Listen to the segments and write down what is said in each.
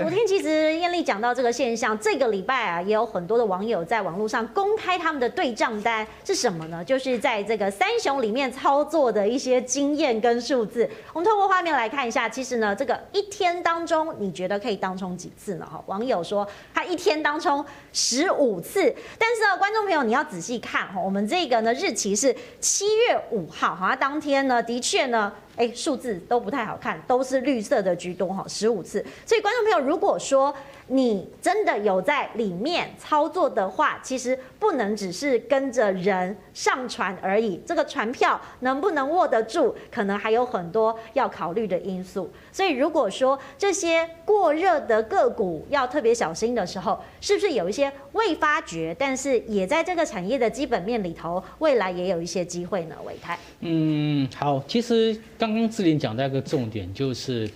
昨天其实燕丽讲到这个现象，这个礼拜啊，也有很多的网友在网络上公开他们的对账单是什么呢？就是在这个三雄里面操作的一些经验跟数字。我们透过画面来看一下，其实呢，这个一天当中，你觉得可以当冲几次呢？哈，网友说他一天当冲十五次，但是呢，观众朋友你要仔细看哈，我们这个呢日期是七月五号，好，当天呢的确呢。哎，数字都不太好看，都是绿色的居多哈，十五次。所以观众朋友，如果说你真的有在里面操作的话，其实不能只是跟着人上船而已，这个船票能不能握得住，可能还有很多要考虑的因素。所以如果说这些过热的个股要特别小心的时候，是不是有一些未发掘，但是也在这个产业的基本面里头，未来也有一些机会呢？唯泰，嗯，好，其实。刚刚志玲讲到一个重点，就是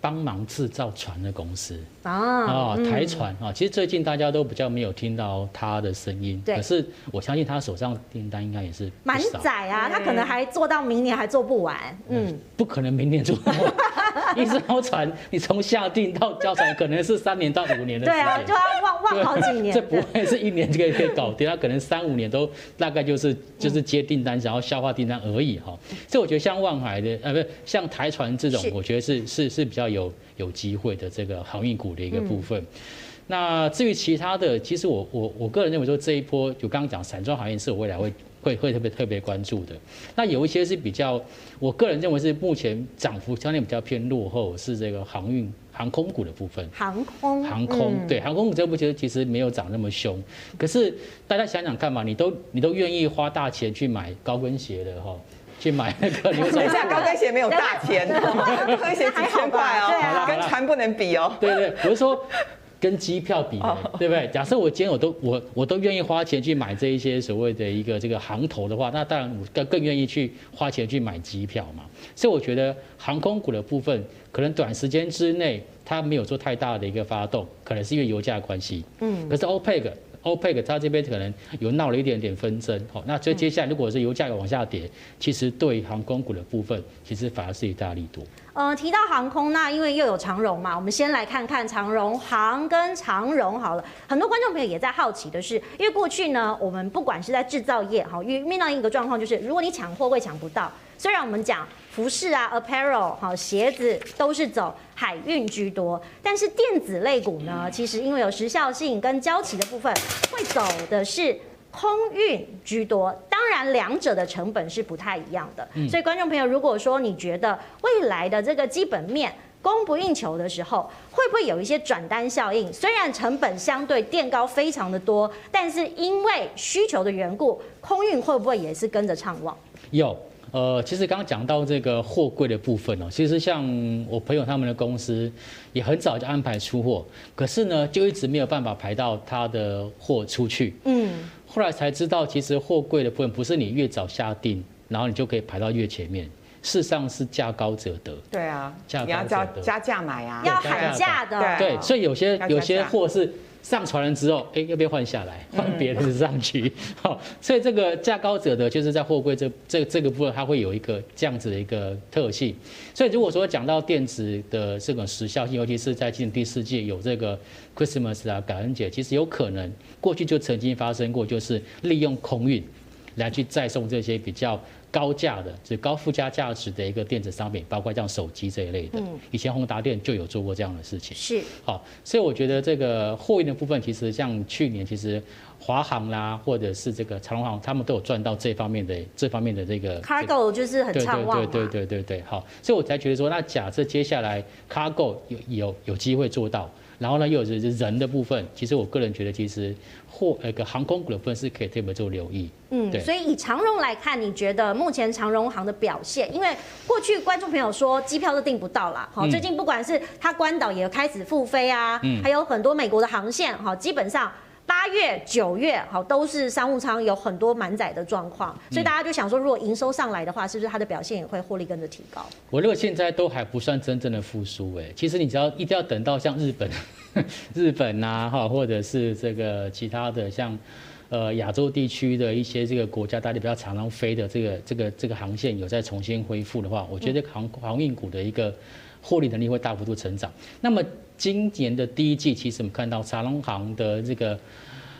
帮忙制造船的公司。啊台船啊，其实最近大家都比较没有听到他的声音，对。可是我相信他手上订单应该也是满载啊，他可能还做到明年还做不完，嗯，不可能明年做不完。一艘船，你从下定到交船，可能是三年到五年的时间，对啊，就要望望好几年。这不会是一年就可以可以搞定，他可能三五年都大概就是就是接订单，然后消化订单而已哈。所以我觉得像望海的呃，不是像台船这种，我觉得是是是比较有有机会的这个航运股的一个部分。嗯、那至于其他的，其实我我我个人认为说这一波就刚刚讲散装行业是我未来会会会特别特别关注的。那有一些是比较，我个人认为是目前涨幅相对比较偏落后，是这个航运航空股的部分。航空航空、嗯、对航空股这部其实其实没有涨那么凶，可是大家想想看嘛，你都你都愿意花大钱去买高跟鞋的哈。去买那个牛仔裤，等一下高跟鞋没有大钱，高跟鞋几千块哦，跟船不能比哦。对对，比如说跟机票比，对不对？假设我今天我都我我都愿意花钱去买这一些所谓的一个这个航头的话，那当然我更更愿意去花钱去买机票嘛。所以我觉得航空股的部分，可能短时间之内它没有做太大的一个发动，可能是因为油价的关系。嗯，可是 OPEC。OPEC 它这边可能有闹了一点点纷争，好，那所以接下来如果是油价有往下跌，其实对航空股的部分，其实反而是一大利多。呃，提到航空，那因为又有长荣嘛，我们先来看看长荣航跟长荣好了。很多观众朋友也在好奇的是，因为过去呢，我们不管是在制造业，哈，遇面到一个状况就是，如果你抢货会抢不到。虽然我们讲服饰啊，apparel 好，鞋子都是走海运居多，但是电子类股呢，其实因为有时效性跟交期的部分，会走的是空运居多。当然，两者的成本是不太一样的。所以，观众朋友，如果说你觉得未来的这个基本面供不应求的时候，会不会有一些转单效应？虽然成本相对垫高非常的多，但是因为需求的缘故，空运会不会也是跟着畅旺？有。呃，其实刚刚讲到这个货柜的部分哦，其实像我朋友他们的公司也很早就安排出货，可是呢，就一直没有办法排到他的货出去。嗯，后来才知道，其实货柜的部分不是你越早下定，然后你就可以排到越前面，事实上是价高者得。对啊，价高者得，加价买啊，要喊价的。对，所以有些有些货是。上船了之后，哎，要不要换下来，换别的上去？好，所以这个价高者得，就是在货柜这这这个部分，它会有一个这样子的一个特性。所以如果说讲到电子的这种时效性，尤其是在今年第四季有这个 Christmas 啊感恩节，其实有可能过去就曾经发生过，就是利用空运来去再送这些比较。高价的，就是高附加价值的一个电子商品，包括像手机这一类的。嗯，以前宏达电就有做过这样的事情。是，好，所以我觉得这个货运的部分，其实像去年，其实华航啦，或者是这个长荣航，他们都有赚到这方面的这方面的这个。Cargo 就是很畅旺。对对对对对对，好，所以我才觉得说，那假设接下来 Cargo 有有有机会做到。然后呢，又有人的部分，其实我个人觉得，其实货那个航空股的部分是可以特别做留意。嗯，对。所以以长荣来看，你觉得目前长荣航的表现？因为过去观众朋友说机票都订不到啦，好，最近不管是它关岛也开始复飞啊，嗯，还有很多美国的航线，哈，基本上。八月、九月，好，都是商务舱有很多满载的状况，所以大家就想说，如果营收上来的话，是不是它的表现也会获利跟着提高？我认为现在都还不算真正的复苏，哎，其实你只要一定要等到像日本、日本呐，哈，或者是这个其他的像呃亚洲地区的一些这个国家，大家比较常常飞的这个这个这个航线有在重新恢复的话，我觉得航航运股的一个。获利能力会大幅度成长。那么今年的第一季，其实我们看到长隆航的这个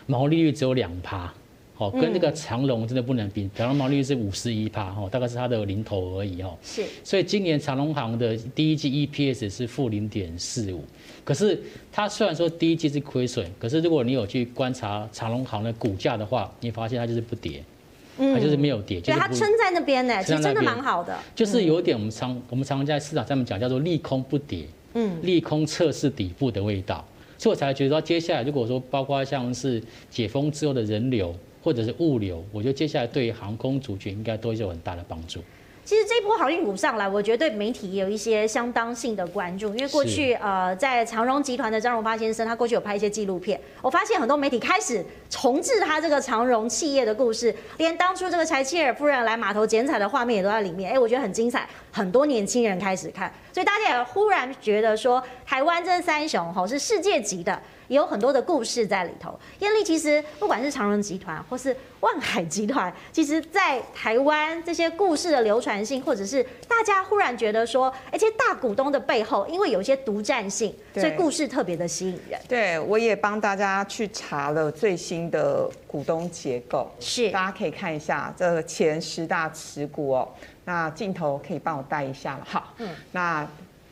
毛利率只有两趴。哦，跟那个长荣真的不能比，长荣毛利率是五十一趴，哦，大概是它的零头而已，哦。是。所以今年长荣航的第一季 EPS 是负零点四五，可是它虽然说第一季是亏损，可是如果你有去观察长荣航的股价的话，你发现它就是不跌，它就是没有跌，对，它撑在那边呢，其实真的蛮好的。就是有点我们常我们常常在市场上面讲叫做利空不跌，嗯，利空测试底部的味道，所以我才觉得说接下来如果说包括像是解封之后的人流。或者是物流，我觉得接下来对于航空族群应该都有很大的帮助。其实这波航运股上来，我觉得对媒体也有一些相当性的关注，因为过去呃，在长荣集团的张荣发先生，他过去有拍一些纪录片，我发现很多媒体开始重置他这个长荣企业的故事，连当初这个柴契尔夫人来码头剪彩的画面也都在里面，哎，我觉得很精彩，很多年轻人开始看，所以大家也忽然觉得说，台湾这三雄吼是世界级的。也有很多的故事在里头。艳丽，其实不管是长荣集团或是万海集团，其实，在台湾这些故事的流传性，或者是大家忽然觉得说，而且大股东的背后，因为有一些独占性，所以故事特别的吸引人。对，我也帮大家去查了最新的股东结构，是大家可以看一下这前十大持股哦。那镜头可以帮我带一下了。好，嗯，那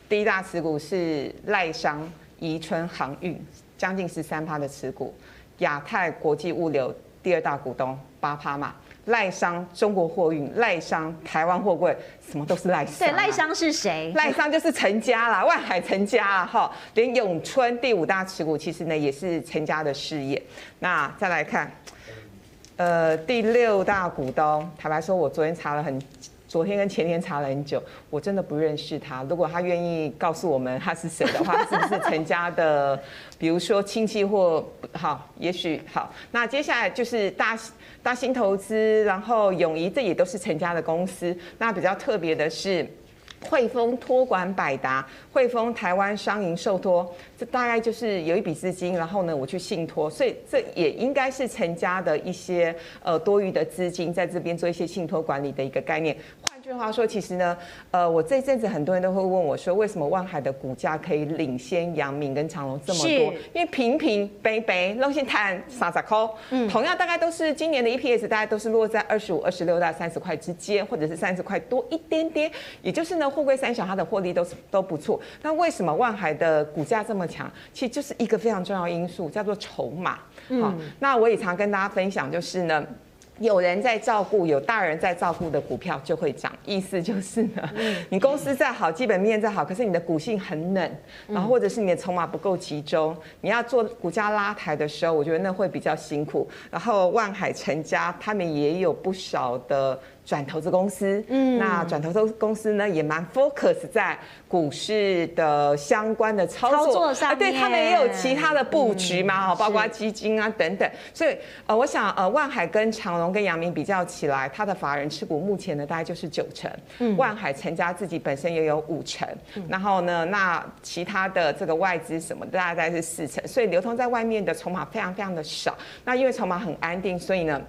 第一大持股是赖商宜春航运。将近十三趴的持股，亚太国际物流第二大股东八趴嘛，赖商中国货运、赖商台湾货柜，什么都是赖商。对，赖商是谁？赖商就是陈家啦，万海陈家啊，哈，连永春第五大持股其实呢也是陈家的事业。那再来看，呃，第六大股东，坦白说，我昨天查了很。昨天跟前天查了很久，我真的不认识他。如果他愿意告诉我们他是谁的话，是不是陈家的？比如说亲戚或好，也许好。那接下来就是大大新投资，然后永怡，这也都是陈家的公司。那比较特别的是。汇丰托管百达，汇丰台湾商银受托，这大概就是有一笔资金，然后呢，我去信托，所以这也应该是陈家的一些呃多余的资金，在这边做一些信托管理的一个概念。换句话说，其实呢，呃，我这阵子很多人都会问我说，为什么万海的股价可以领先阳明跟长隆这么多？因为平平白白，拢是谈三十块，嗯，同样大概都是今年的 EPS，大概都是落在二十五、二十六到三十块之间，或者是三十块多一点点。也就是呢，货柜三小它的获利都是都不错。那为什么万海的股价这么强？其实就是一个非常重要因素，叫做筹码。好，那我也常跟大家分享，就是呢。有人在照顾，有大人在照顾的股票就会涨。意思就是呢，你公司再好，基本面再好，可是你的股性很冷，然后或者是你的筹码不够集中，你要做股价拉抬的时候，我觉得那会比较辛苦。然后万海成家他们也有不少的。转投资公司，嗯，那转投资公司呢，也蛮 focus 在股市的相关的操作，操作上面，对，他们也有其他的布局嘛，哈，包括基金啊等等。所以呃，我想呃，万海跟长隆跟阳明比较起来，它的法人持股目前呢大概就是九成，嗯，万海成家自己本身也有五成，然后呢，那其他的这个外资什么的大概是四成，所以流通在外面的筹码非常非常的少。那因为筹码很安定，所以呢。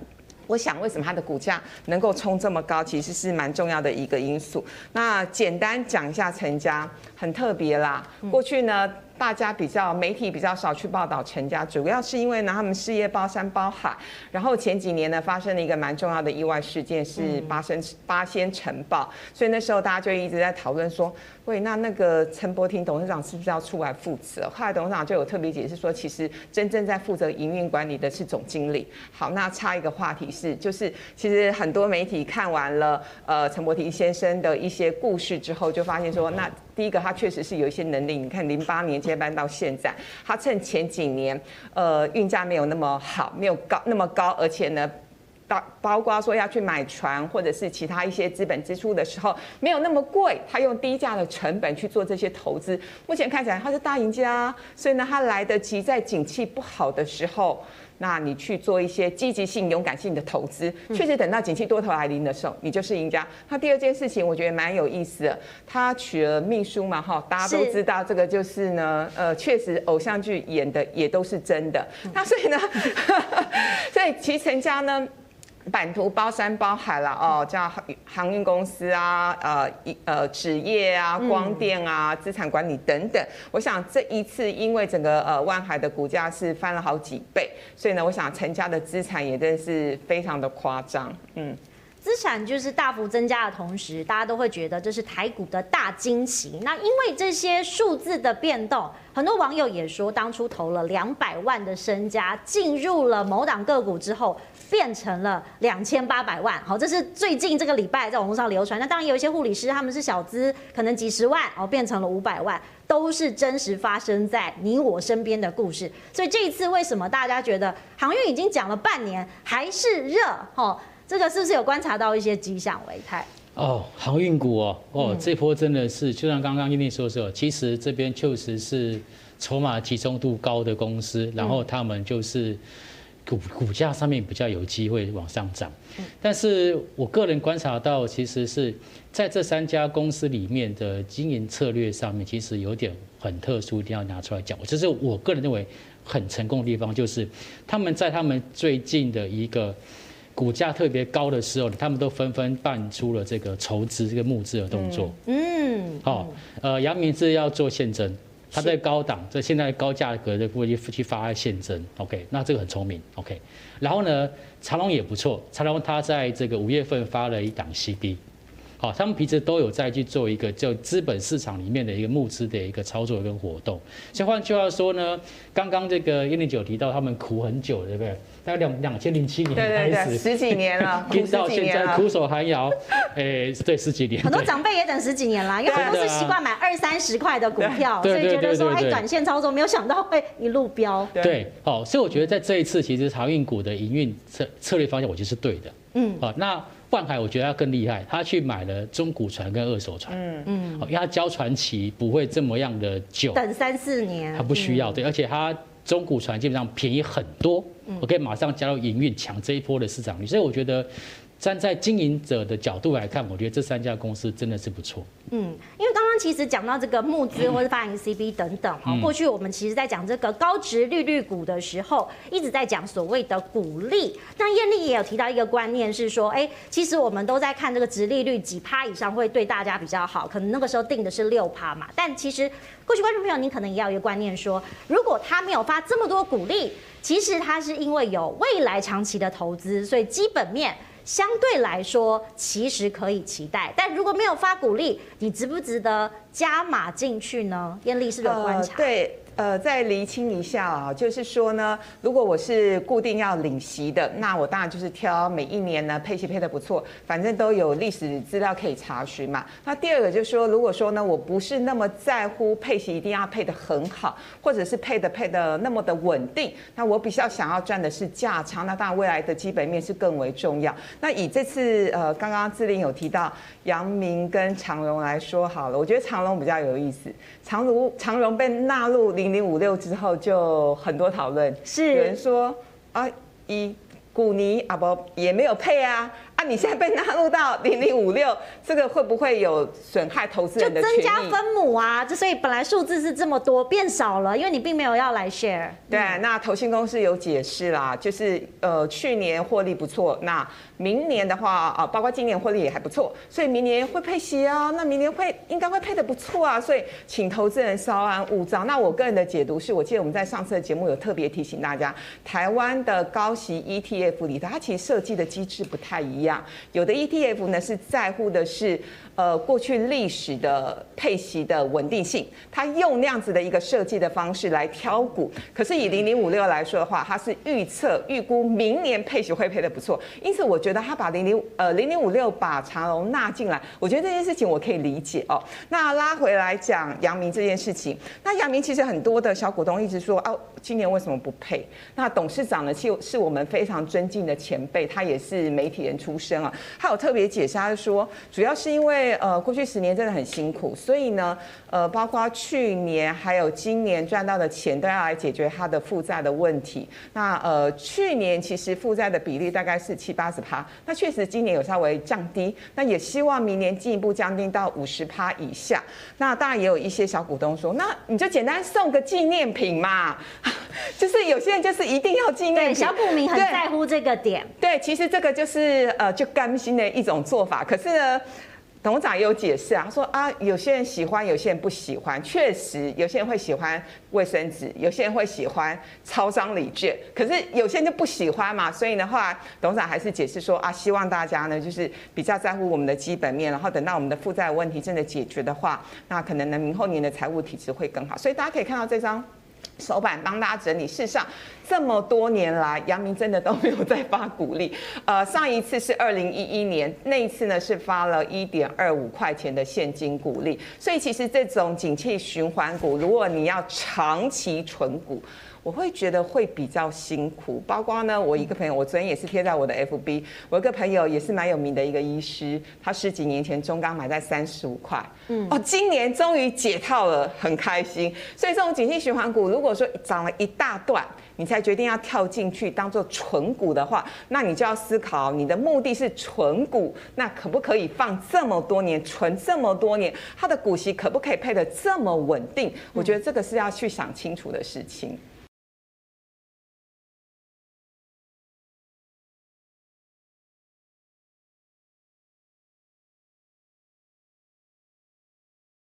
我想，为什么它的股价能够冲这么高，其实是蛮重要的一个因素。那简单讲一下陈家，很特别啦。过去呢。大家比较媒体比较少去报道陈家，主要是因为呢，他们事业包山包海。然后前几年呢，发生了一个蛮重要的意外事件，是八仙八仙尘爆，所以那时候大家就一直在讨论说，喂，那那个陈柏廷董事长是不是要出来负责？后来董事长就有特别解释说，其实真正在负责营运管理的是总经理。好，那插一个话题是，就是其实很多媒体看完了呃陈柏廷先生的一些故事之后，就发现说那。第一个，他确实是有一些能力。你看，零八年接班到现在，他趁前几年，呃，运价没有那么好，没有高那么高，而且呢，包包括说要去买船或者是其他一些资本支出的时候，没有那么贵，他用低价的成本去做这些投资。目前看起来他是大赢家，所以呢，他来得及在景气不好的时候。那你去做一些积极性、勇敢性的投资，确实等到景气多头来临的时候，你就是赢家。那第二件事情，我觉得蛮有意思的，他娶了秘书嘛，哈，大家都知道这个就是呢，呃，确实偶像剧演的也都是真的。那所以呢，所以其成家呢。版图包山包海了哦，叫航运公司啊，呃一呃纸业啊，光电啊，资产管理等等。我想这一次因为整个呃万海的股价是翻了好几倍，所以呢，我想陈家的资产也真的是非常的夸张，嗯。资产就是大幅增加的同时，大家都会觉得这是台股的大惊喜。那因为这些数字的变动，很多网友也说，当初投了两百万的身家进入了某档个股之后，变成了两千八百万。好，这是最近这个礼拜在网络上流传。那当然有一些护理师他们是小资，可能几十万哦，变成了五百万，都是真实发生在你我身边的故事。所以这一次为什么大家觉得航运已经讲了半年还是热？哦。这个是不是有观察到一些迹象？维泰哦，航运股哦，哦，这波真的是，就像刚刚燕俐说说，其实这边确实是筹码集中度高的公司，然后他们就是股股价上面比较有机会往上涨。但是我个人观察到，其实是在这三家公司里面的经营策略上面，其实有点很特殊，一定要拿出来讲。就是我个人认为很成功的地方，就是他们在他们最近的一个。股价特别高的时候，他们都纷纷办出了这个筹资、这个募资的动作。嗯，好，呃，阳明是要做现增，他在高档，在现在高价格的部位去发现增。OK，那这个很聪明。OK，然后呢，长隆也不错，长隆他在这个五月份发了一档 CD。好，他们平时都有在去做一个叫资本市场里面的一个募资的一个操作跟活动。像换句话说呢，刚刚这个一零九提到他们苦很久，对不对？大概两两千零七年开始，对对对，十几年了，听到现在苦守寒窑，哎，对，十几年。很多长辈也等十几年了，因为他们都是习惯买二三十块的股票，所以觉得说，哎，短线操作没有想到会一路飙。对，好，所以我觉得在这一次，其实航运股的营运策策略方向，我觉得是对的。嗯，好，那。万海我觉得他更厉害，他去买了中古船跟二手船，嗯。嗯，因为他交船期不会这么样的久，等三四年，他不需要，对，而且他中古船基本上便宜很多，我可以马上加入营运抢这一波的市场率，所以我觉得。站在经营者的角度来看，我觉得这三家公司真的是不错。嗯，因为刚刚其实讲到这个募资或者发行 CB 等等哈，过去我们其实在讲这个高值利率股的时候，一直在讲所谓的股利。那艳丽也有提到一个观念是说，哎，其实我们都在看这个值利率几趴以上会对大家比较好，可能那个时候定的是六趴嘛。但其实过去观众朋友，您可能也要有一个观念说，如果他没有发这么多股利，其实他是因为有未来长期的投资，所以基本面。相对来说，其实可以期待，但如果没有发股利，你值不值得加码进去呢？艳丽是有观察。呃，对。呃，再厘清一下啊，就是说呢，如果我是固定要领息的，那我当然就是挑每一年呢配息配得不错，反正都有历史资料可以查询嘛。那第二个就是说，如果说呢，我不是那么在乎配息一定要配得很好，或者是配的配得那么的稳定，那我比较想要赚的是价差，那当然未来的基本面是更为重要。那以这次呃，刚刚志玲有提到杨明跟长荣来说好了，我觉得长荣比较有意思，长荣长荣被纳入领零零五六之后就很多讨论，是有人说啊，一古尼啊不也没有配啊。啊，你现在被纳入到零零五六，这个会不会有损害投资人的？就增加分母啊，这所以本来数字是这么多，变少了，因为你并没有要来 share。对，那投信公司有解释啦，就是呃去年获利不错，那明年的话啊，包括今年获利也还不错，所以明年会配息啊，那明年会应该会配的不错啊，所以请投资人稍安勿躁。那我个人的解读是，我记得我们在上次的节目有特别提醒大家，台湾的高息 ETF 里头，它其实设计的机制不太一样。有的 ETF 呢是在乎的是呃过去历史的配息的稳定性，它用那样子的一个设计的方式来挑股。可是以零零五六来说的话，它是预测预估明年配息会配得不错，因此我觉得它把零零呃零零五六把长荣纳进来，我觉得这件事情我可以理解哦。那拉回来讲阳明这件事情，那阳明其实很多的小股东一直说哦，今年为什么不配？那董事长呢，其实是我们非常尊敬的前辈，他也是媒体人出出身啊，他有特别解释，他说主要是因为呃过去十年真的很辛苦，所以呢呃包括去年还有今年赚到的钱都要来解决他的负债的问题。那呃去年其实负债的比例大概是七八十趴，那确实今年有稍微降低，那也希望明年进一步降低到五十趴以下。那当然也有一些小股东说，那你就简单送个纪念品嘛，就是有些人就是一定要纪念品。小股民很在乎这个点。对，对，其实这个就是呃就甘心的一种做法。可是呢，董事长也有解释啊，他说啊，有些人喜欢，有些人不喜欢。确实，有些人会喜欢卫生纸，有些人会喜欢超商礼券，可是有些人就不喜欢嘛。所以呢，后来董事长还是解释说啊，希望大家呢就是比较在乎我们的基本面，然后等到我们的负债问题真的解决的话，那可能呢明后年的财务体质会更好。所以大家可以看到这张。手板帮大家整理。事实上，这么多年来，杨明真的都没有再发股利。呃，上一次是二零一一年，那一次呢是发了一点二五块钱的现金股利。所以，其实这种景气循环股，如果你要长期存股，我会觉得会比较辛苦，包括呢，我一个朋友，我昨天也是贴在我的 FB，我一个朋友也是蛮有名的一个医师，他十几年前中钢买在三十五块，嗯，哦，今年终于解套了，很开心。所以这种景气循环股，如果说涨了一大段，你才决定要跳进去当做存股的话，那你就要思考，你的目的是存股，那可不可以放这么多年，存这么多年，它的股息可不可以配得这么稳定？我觉得这个是要去想清楚的事情。